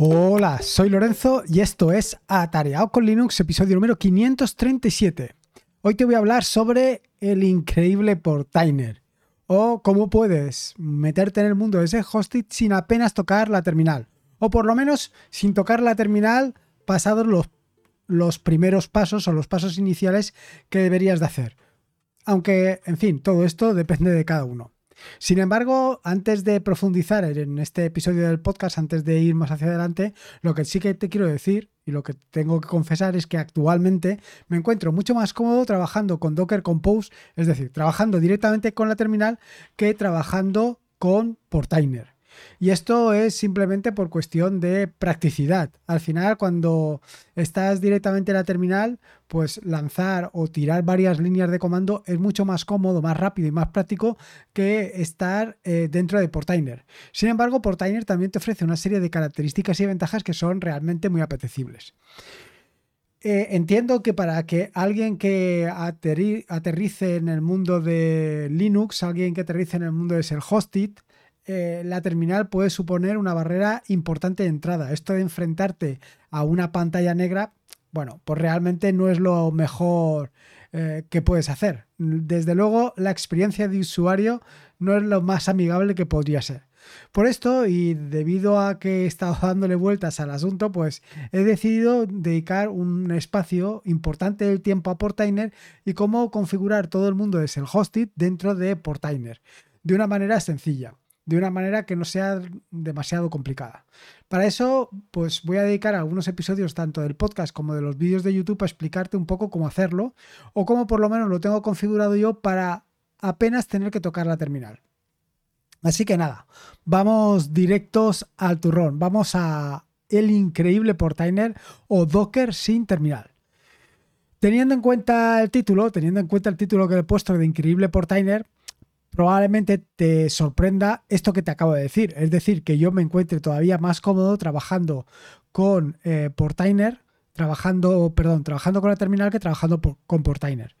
Hola, soy Lorenzo y esto es Atareado con Linux, episodio número 537. Hoy te voy a hablar sobre el increíble Portainer o cómo puedes meterte en el mundo de ese hosting sin apenas tocar la terminal o por lo menos sin tocar la terminal pasados los, los primeros pasos o los pasos iniciales que deberías de hacer. Aunque, en fin, todo esto depende de cada uno. Sin embargo, antes de profundizar en este episodio del podcast, antes de ir más hacia adelante, lo que sí que te quiero decir y lo que tengo que confesar es que actualmente me encuentro mucho más cómodo trabajando con Docker Compose, es decir, trabajando directamente con la terminal que trabajando con Portainer. Y esto es simplemente por cuestión de practicidad. Al final, cuando estás directamente en la terminal, pues lanzar o tirar varias líneas de comando es mucho más cómodo, más rápido y más práctico que estar eh, dentro de Portainer. Sin embargo, Portainer también te ofrece una serie de características y ventajas que son realmente muy apetecibles. Eh, entiendo que para que alguien que aterrice en el mundo de Linux, alguien que aterrice en el mundo de ser hosted, eh, la terminal puede suponer una barrera importante de entrada. Esto de enfrentarte a una pantalla negra, bueno, pues realmente no es lo mejor eh, que puedes hacer. Desde luego, la experiencia de usuario no es lo más amigable que podría ser. Por esto, y debido a que he estado dándole vueltas al asunto, pues he decidido dedicar un espacio importante del tiempo a Portainer y cómo configurar todo el mundo de Self-Hosted dentro de Portainer de una manera sencilla de una manera que no sea demasiado complicada. Para eso, pues voy a dedicar algunos episodios tanto del podcast como de los vídeos de YouTube a explicarte un poco cómo hacerlo o cómo por lo menos lo tengo configurado yo para apenas tener que tocar la terminal. Así que nada, vamos directos al turrón, vamos a el increíble Portainer o Docker sin terminal. Teniendo en cuenta el título, teniendo en cuenta el título que he puesto de Increíble Portainer, probablemente te sorprenda esto que te acabo de decir. Es decir, que yo me encuentre todavía más cómodo trabajando con eh, Portainer, trabajando, perdón, trabajando con la terminal que trabajando con Portainer.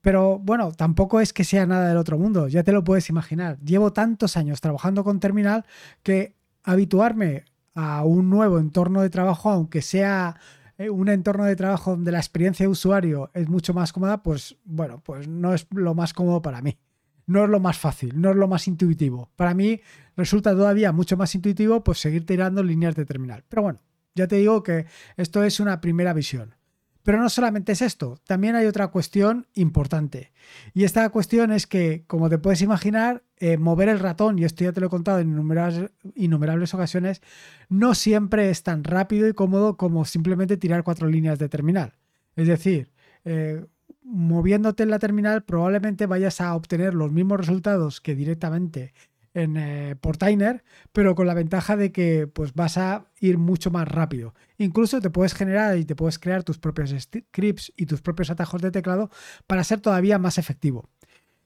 Pero bueno, tampoco es que sea nada del otro mundo, ya te lo puedes imaginar. Llevo tantos años trabajando con terminal que habituarme a un nuevo entorno de trabajo, aunque sea eh, un entorno de trabajo donde la experiencia de usuario es mucho más cómoda, pues bueno, pues no es lo más cómodo para mí no es lo más fácil, no es lo más intuitivo. Para mí resulta todavía mucho más intuitivo pues seguir tirando líneas de terminal. Pero bueno, ya te digo que esto es una primera visión. Pero no solamente es esto, también hay otra cuestión importante. Y esta cuestión es que, como te puedes imaginar, eh, mover el ratón, y esto ya te lo he contado en innumerables, innumerables, ocasiones, no siempre es tan rápido y cómodo como simplemente tirar cuatro líneas de terminal. Es decir, eh, moviéndote en la terminal probablemente vayas a obtener los mismos resultados que directamente en eh, Portainer, pero con la ventaja de que pues, vas a ir mucho más rápido. Incluso te puedes generar y te puedes crear tus propios scripts y tus propios atajos de teclado para ser todavía más efectivo.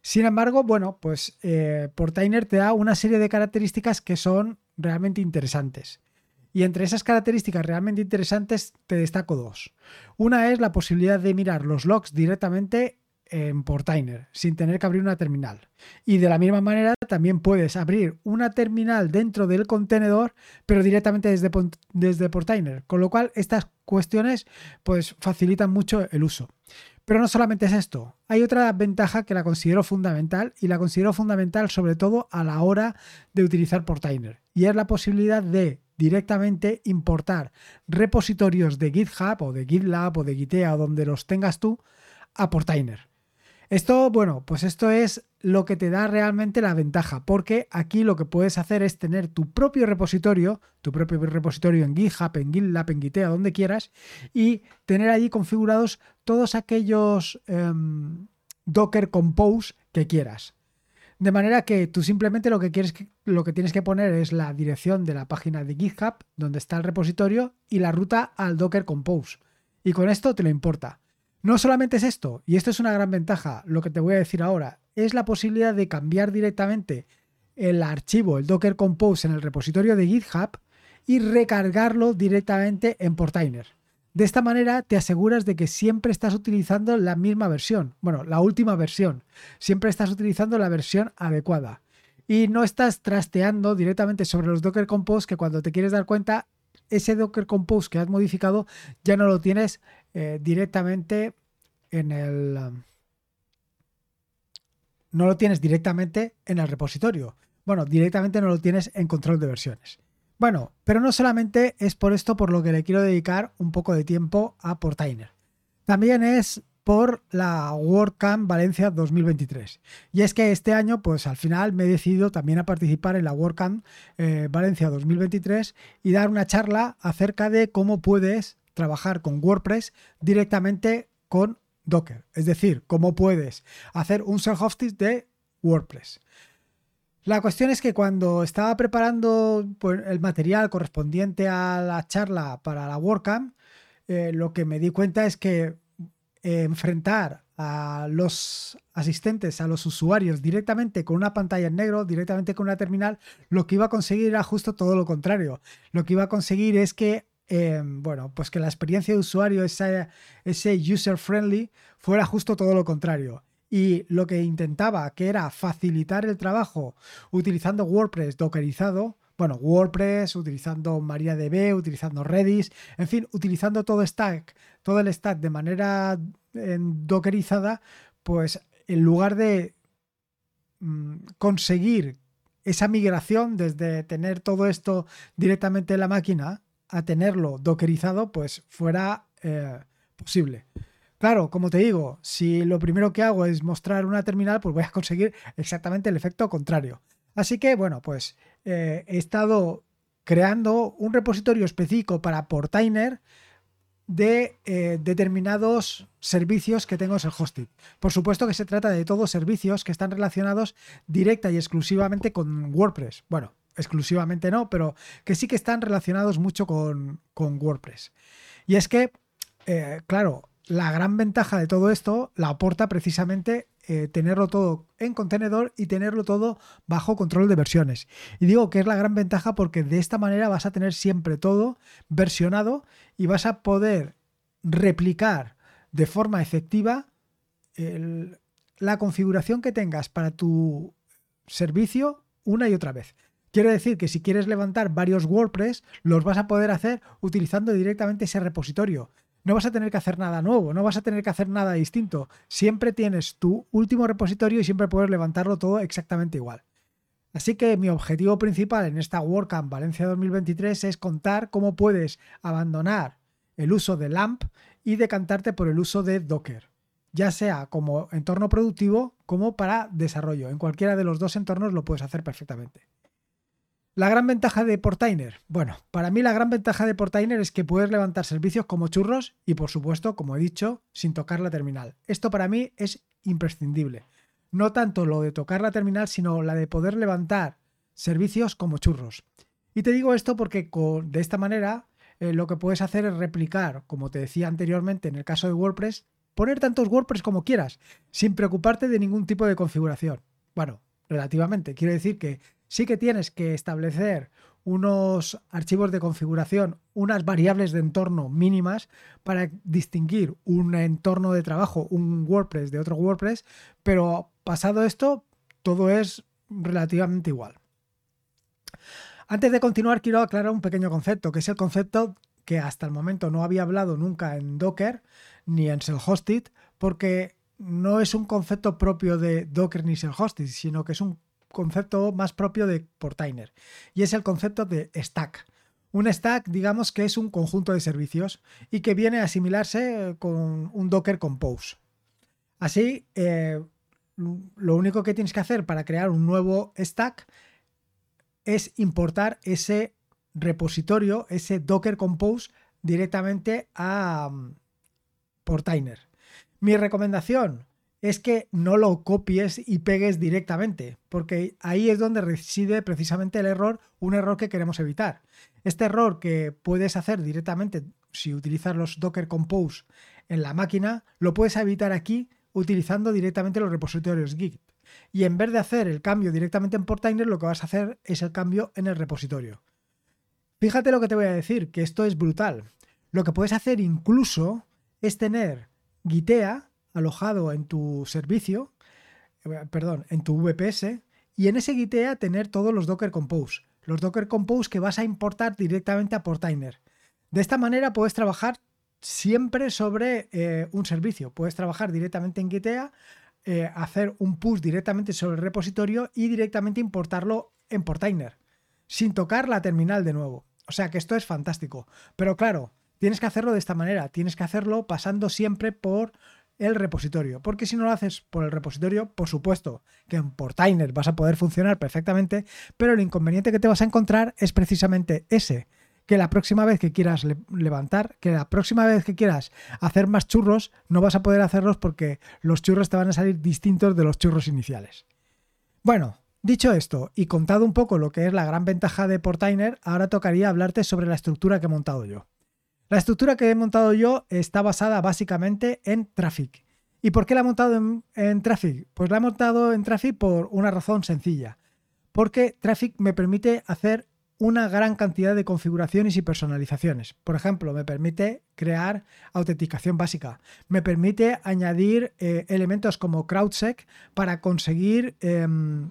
Sin embargo, bueno, pues eh, Portainer te da una serie de características que son realmente interesantes. Y entre esas características realmente interesantes te destaco dos. Una es la posibilidad de mirar los logs directamente en Portainer, sin tener que abrir una terminal. Y de la misma manera también puedes abrir una terminal dentro del contenedor, pero directamente desde, desde Portainer. Con lo cual estas cuestiones pues facilitan mucho el uso. Pero no solamente es esto, hay otra ventaja que la considero fundamental y la considero fundamental sobre todo a la hora de utilizar Portainer y es la posibilidad de directamente importar repositorios de GitHub o de GitLab o de Gitea o donde los tengas tú a Portainer. Esto, bueno, pues esto es lo que te da realmente la ventaja, porque aquí lo que puedes hacer es tener tu propio repositorio, tu propio repositorio en GitHub, en GitLab, en Gitea, donde quieras, y tener allí configurados todos aquellos em, Docker Compose que quieras. De manera que tú simplemente lo que, quieres, lo que tienes que poner es la dirección de la página de GitHub, donde está el repositorio, y la ruta al Docker Compose. Y con esto te lo importa. No solamente es esto, y esto es una gran ventaja, lo que te voy a decir ahora, es la posibilidad de cambiar directamente el archivo, el Docker Compose en el repositorio de GitHub y recargarlo directamente en Portainer. De esta manera te aseguras de que siempre estás utilizando la misma versión, bueno, la última versión. Siempre estás utilizando la versión adecuada. Y no estás trasteando directamente sobre los Docker Compose que cuando te quieres dar cuenta ese Docker Compose que has modificado ya no lo tienes eh, directamente en el... Um, no lo tienes directamente en el repositorio. Bueno, directamente no lo tienes en control de versiones. Bueno, pero no solamente es por esto por lo que le quiero dedicar un poco de tiempo a Portainer. También es por la WordCamp Valencia 2023. Y es que este año, pues al final me he decidido también a participar en la WordCamp eh, Valencia 2023 y dar una charla acerca de cómo puedes trabajar con WordPress directamente con Docker. Es decir, cómo puedes hacer un self-hosting de WordPress. La cuestión es que cuando estaba preparando pues, el material correspondiente a la charla para la WordCamp, eh, lo que me di cuenta es que enfrentar a los asistentes, a los usuarios directamente con una pantalla en negro, directamente con una terminal, lo que iba a conseguir era justo todo lo contrario. Lo que iba a conseguir es que, em, bueno, pues que la experiencia de usuario, ese, ese user friendly, fuera justo todo lo contrario. Y lo que intentaba, que era facilitar el trabajo utilizando WordPress dockerizado, bueno, WordPress, utilizando MariaDB, utilizando Redis, en fin, utilizando todo stack, todo el stack de manera dockerizada, pues en lugar de mm, conseguir esa migración desde tener todo esto directamente en la máquina a tenerlo dockerizado, pues fuera eh, posible. Claro, como te digo, si lo primero que hago es mostrar una terminal, pues voy a conseguir exactamente el efecto contrario. Así que, bueno, pues eh, he estado creando un repositorio específico para Portainer de eh, determinados servicios que tengo en el hosting. Por supuesto que se trata de todos servicios que están relacionados directa y exclusivamente con WordPress. Bueno, exclusivamente no, pero que sí que están relacionados mucho con, WordPress. Y es que, eh, claro, la gran ventaja de todo esto la aporta precisamente eh, tenerlo todo en contenedor y tenerlo todo bajo control de versiones. Y digo que es la gran ventaja porque de esta manera vas a tener siempre todo versionado y vas a poder replicar de forma efectiva la configuración que tengas para tu servicio una y otra vez. Quiero decir que si quieres levantar varios WordPress, los vas a poder hacer utilizando directamente ese repositorio no vas a tener que hacer nada nuevo, no vas a tener que hacer nada distinto. Siempre tienes tu último repositorio y siempre puedes levantarlo todo exactamente igual. Así que mi objetivo principal en esta WordCamp Valencia 2023 es contar cómo puedes abandonar el uso de LAMP y decantarte por el uso de Docker, ya sea como entorno productivo como para desarrollo. En cualquiera de los dos entornos lo puedes hacer perfectamente. La gran ventaja de Portainer. Bueno, para mí la gran ventaja de Portainer es que puedes levantar servicios como churros y por supuesto, como he dicho, sin tocar la terminal. Esto para mí es imprescindible. No tanto lo de tocar la terminal, sino la de poder levantar servicios como churros. Y te digo esto porque de esta manera eh, lo que puedes hacer es replicar, como te decía anteriormente en el caso de WordPress, poner tantos WordPress como quieras, sin preocuparte de ningún tipo de configuración. Bueno, relativamente. Quiero decir que sí que tienes que establecer unos archivos de configuración, unas variables de entorno mínimas para distinguir un entorno de trabajo, un WordPress de otro WordPress, pero pasado esto, todo es relativamente igual. Antes de continuar, quiero aclarar un pequeño concepto, que es el concepto que hasta el momento no había hablado nunca en Docker ni en Self-Hosted, porque no es un concepto propio de Docker ni Self-Hosted, sino que es un concepto más propio de Portainer y es el concepto de stack. Un stack, digamos que es un conjunto de servicios y que viene a asimilarse con un Docker Compose. Así, eh, lo único que tienes que hacer para crear un nuevo stack es importar ese repositorio, ese Docker Compose, directamente a um, Portainer. Mi recomendación, es que no lo copies y pegues directamente, porque ahí es donde reside precisamente el error, un error que queremos evitar. Este error que puedes hacer directamente si utilizas los Docker Compose en la máquina, lo puedes evitar aquí utilizando directamente los repositorios Git. Y en vez de hacer el cambio directamente en Portainer, lo que vas a hacer es el cambio en el repositorio. Fíjate lo que te voy a decir, que esto es brutal. Lo que puedes hacer incluso es tener Gitea alojado en tu servicio, eh, perdón, en tu VPS, y en ese Gitea tener todos los Docker Compose. Los Docker Compose que vas a importar directamente a Portainer. De esta manera puedes trabajar siempre sobre eh, un servicio. Puedes trabajar directamente en Gitea, eh, hacer un push directamente sobre el repositorio y directamente importarlo en Portainer, sin tocar la terminal de nuevo. O sea que esto es fantástico. Pero claro, tienes que hacerlo de esta manera. Tienes que hacerlo pasando siempre por el repositorio. Porque si no lo haces por el repositorio, por supuesto que en Portainer vas a poder funcionar perfectamente, pero el inconveniente que te vas a encontrar es precisamente ese que la próxima vez que quieras levantar, que la próxima vez que quieras hacer más churros, no vas a poder hacerlos porque los churros te van a salir distintos de los churros iniciales. Bueno, dicho esto y contado un poco lo que es la gran ventaja de Portainer, ahora tocaría hablarte sobre la estructura que he montado yo. La estructura que he montado yo está basada básicamente en Traffic. ¿Y por qué la he montado en, Traffic? Pues la he montado en Traffic por una razón sencilla. Porque Traffic me permite hacer una gran cantidad de configuraciones y personalizaciones. Por ejemplo, me permite crear autenticación básica, me permite añadir eh, elementos como CrowdSec para conseguir em,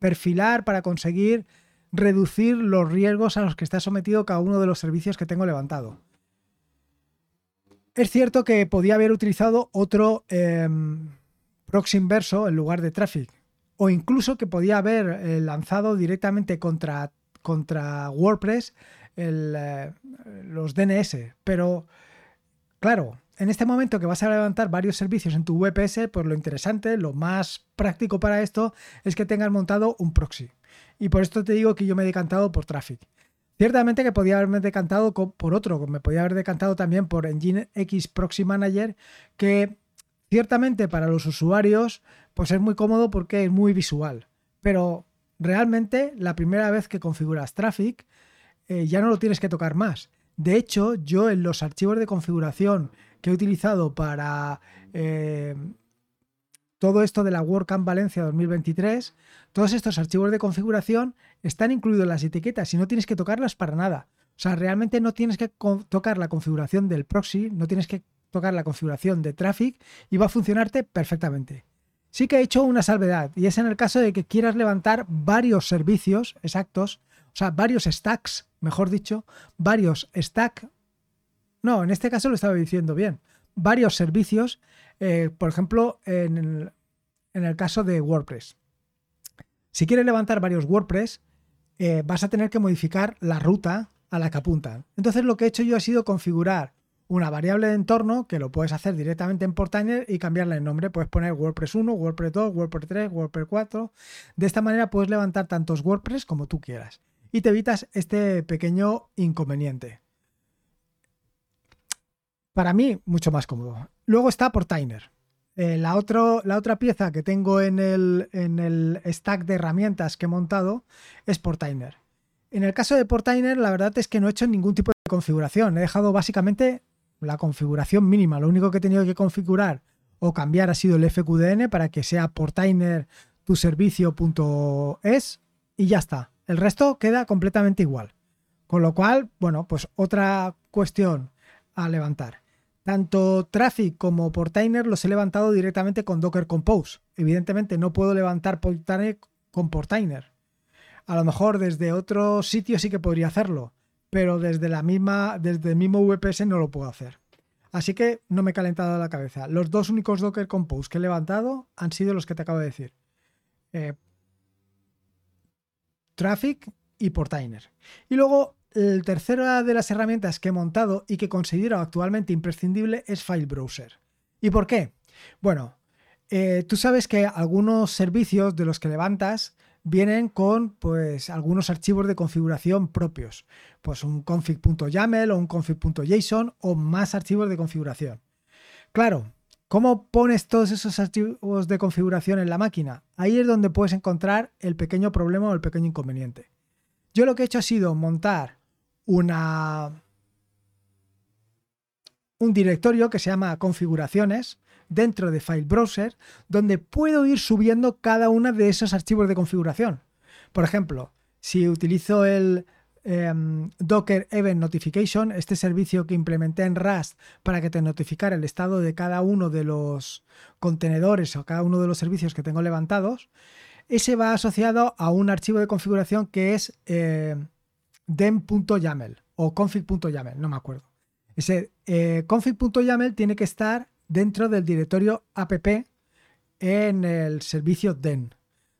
perfilar, para conseguir reducir los riesgos a los que está sometido cada uno de los servicios que tengo levantado. Es cierto que podía haber utilizado otro em, proxy inverso en lugar de Traffic, o incluso que podía haber eh, lanzado directamente contra contra WordPress eh, los DNS. Pero, claro, en este momento que vas a levantar varios servicios en tu VPS, pues lo interesante, lo más práctico para esto es que tengas montado un proxy. Y por esto te digo que yo me he decantado por Traffic. Ciertamente que podía haberme decantado por otro, me podía haber decantado también por Nginx Proxy Manager, que ciertamente para los usuarios pues es muy cómodo porque es muy visual. Pero realmente la primera vez que configuras Traffic eh, ya no lo tienes que tocar más. De hecho, yo en los archivos de configuración que he utilizado para eh, todo esto de la WordCamp Valencia 2023, todos estos archivos de configuración están incluidos en las etiquetas y no tienes que tocarlas para nada. O sea, realmente no tienes que tocar la configuración del proxy, no tienes que tocar la configuración de Traffic y va a funcionarte perfectamente. Sí que he hecho una salvedad y es en el caso de que quieras levantar varios servicios exactos, o sea, varios stacks, mejor dicho, varios stack. No, en este caso lo estaba diciendo bien. Varios servicios, eh, por ejemplo, en el, caso de WordPress. Si quieres levantar varios WordPress, eh, vas a tener que modificar la ruta a la que apuntan. Entonces lo que he hecho yo ha sido configurar una variable de entorno que lo puedes hacer directamente en Portainer y cambiarle el nombre. Puedes poner WordPress 1, WordPress 2, WordPress 3, WordPress 4. De esta manera puedes levantar tantos WordPress como tú quieras y te evitas este pequeño inconveniente. Para mí, mucho más cómodo. Luego está Portainer. Eh, la, la, otra pieza que tengo en el, en el stack de herramientas que he montado es Portainer. En el caso de Portainer, la verdad es que no he hecho ningún tipo de configuración. He dejado básicamente la configuración mínima. Lo único que he tenido que configurar o cambiar ha sido el FQDN para que sea portainer tu servicio.es y ya está. El resto queda completamente igual. Con lo cual, bueno, pues otra cuestión a levantar. Tanto Traffic como Portainer los he levantado directamente con Docker Compose. Evidentemente no puedo levantar Portainer con Portainer. A lo mejor desde otro sitio sí que podría hacerlo, pero desde la misma, desde el mismo VPS no lo puedo hacer. Así que no me he calentado la cabeza. Los dos únicos Docker Compose que he levantado han sido los que te acabo de decir. Eh, Traffic y Portainer. Y luego, el tercero de las herramientas que he montado y que considero actualmente imprescindible es File Browser. ¿Y por qué? Bueno, eh, tú sabes que algunos servicios de los que levantas vienen con pues algunos archivos de configuración propios, pues un config.yaml o un config.json o más archivos de configuración. Claro, ¿cómo pones todos esos archivos de configuración en la máquina? Ahí es donde puedes encontrar el pequeño problema o el pequeño inconveniente. Yo lo que he hecho ha sido montar un directorio que se llama configuraciones dentro de File Browser donde puedo ir subiendo cada uno de esos archivos de configuración. Por ejemplo, si utilizo el em, Docker Event Notification, este servicio que implementé en Rust para que te notificara el estado de cada uno de los contenedores o cada uno de los servicios que tengo levantados, ese va asociado a un archivo de configuración que es eh, dem.yaml o config.yaml, no me acuerdo. Ese eh, config.yaml tiene que estar dentro del directorio app en el servicio den.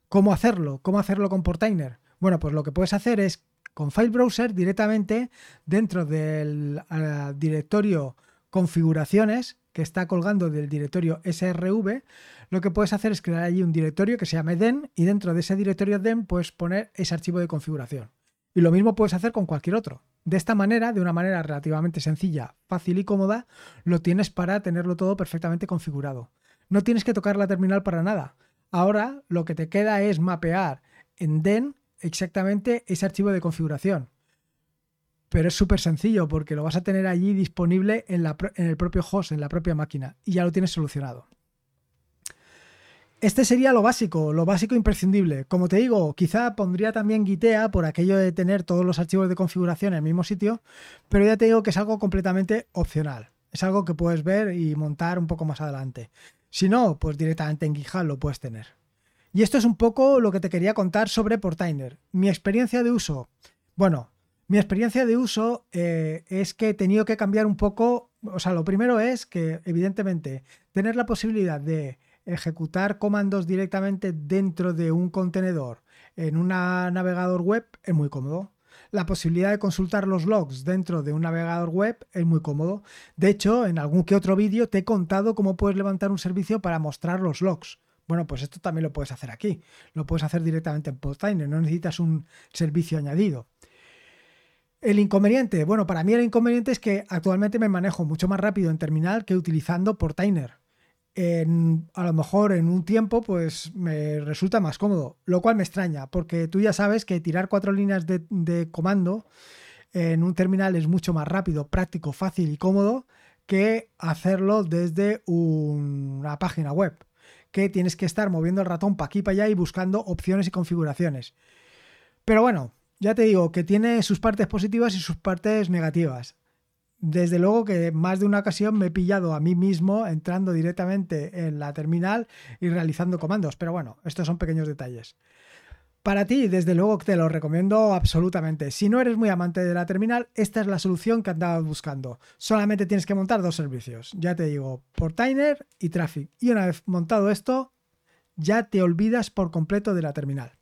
¿Cómo hacerlo? ¿Cómo hacerlo con Portainer? Bueno, pues lo que puedes hacer es con File Browser directamente dentro del uh, directorio configuraciones que está colgando del directorio srv, lo que puedes hacer es crear allí un directorio que se llame den y dentro de ese directorio den puedes poner ese archivo de configuración. Y lo mismo puedes hacer con cualquier otro. De esta manera, de una manera relativamente sencilla, fácil y cómoda, lo tienes para tenerlo todo perfectamente configurado. No tienes que tocar la terminal para nada. Ahora lo que te queda es mapear en den exactamente ese archivo de configuración. Pero es súper sencillo porque lo vas a tener allí disponible en, el propio host, en la propia máquina, y ya lo tienes solucionado. Este sería lo básico, lo básico imprescindible. Como te digo, quizá pondría también Gitea por aquello de tener todos los archivos de configuración en el mismo sitio, pero ya te digo que es algo completamente opcional. Es algo que puedes ver y montar un poco más adelante. Si no, pues directamente en GitHub lo puedes tener. Y esto es un poco lo que te quería contar sobre Portainer. Mi experiencia de uso. Bueno, mi experiencia de uso eh, es que he tenido que cambiar un poco. O sea, lo primero es que, evidentemente, tener la posibilidad de ejecutar comandos directamente dentro de un contenedor en un navegador web es muy cómodo. La posibilidad de consultar los logs dentro de un navegador web es muy cómodo. De hecho, en algún que otro vídeo te he contado cómo puedes levantar un servicio para mostrar los logs. Bueno, pues esto también lo puedes hacer aquí. Lo puedes hacer directamente en Portainer, no necesitas un servicio añadido. El inconveniente, bueno, para mí el inconveniente es que actualmente me manejo mucho más rápido en terminal que utilizando Portainer. En, a lo mejor en un tiempo pues me resulta más cómodo, lo cual me extraña, porque tú ya sabes que tirar cuatro líneas de, comando en un terminal es mucho más rápido, práctico, fácil y cómodo que hacerlo desde una página web que tienes que estar moviendo el ratón para aquí para allá y buscando opciones y configuraciones. Pero bueno, ya te digo que tiene sus partes positivas y sus partes negativas. Desde luego que más de una ocasión me he pillado a mí mismo entrando directamente en la terminal y realizando comandos, pero bueno, estos son pequeños detalles. Para ti, desde luego que te lo recomiendo absolutamente. Si no eres muy amante de la terminal, esta es la solución que andabas buscando. Solamente tienes que montar dos servicios. Ya te digo, Portainer y Traffic. Y una vez montado esto, ya te olvidas por completo de la terminal.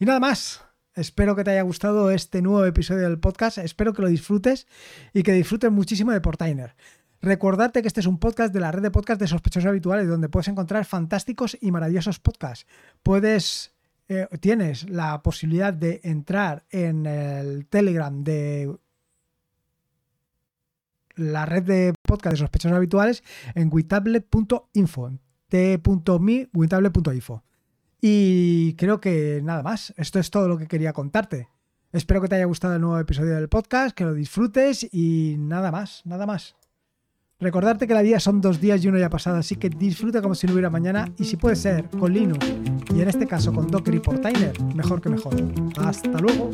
Y nada más. Espero que te haya gustado este nuevo episodio del podcast. Espero que lo disfrutes y que disfrutes muchísimo de Portainer. Recordarte que este es un podcast de la red de podcast de sospechosos habituales donde puedes encontrar fantásticos y maravillosos podcasts. Puedes eh, tienes la posibilidad de entrar en el Telegram de la red de podcast de sospechosos habituales en witablet.info, t.me, witablet.info. Y creo que nada más, esto es todo lo que quería contarte. Espero que te haya gustado el nuevo episodio del podcast, que lo disfrutes y nada más, nada más. Recordarte que la vida son dos días y uno ya pasado, así que disfruta como si no hubiera mañana y si puede ser con Linux y en este caso con Docker y Portainer, mejor que mejor. Hasta luego.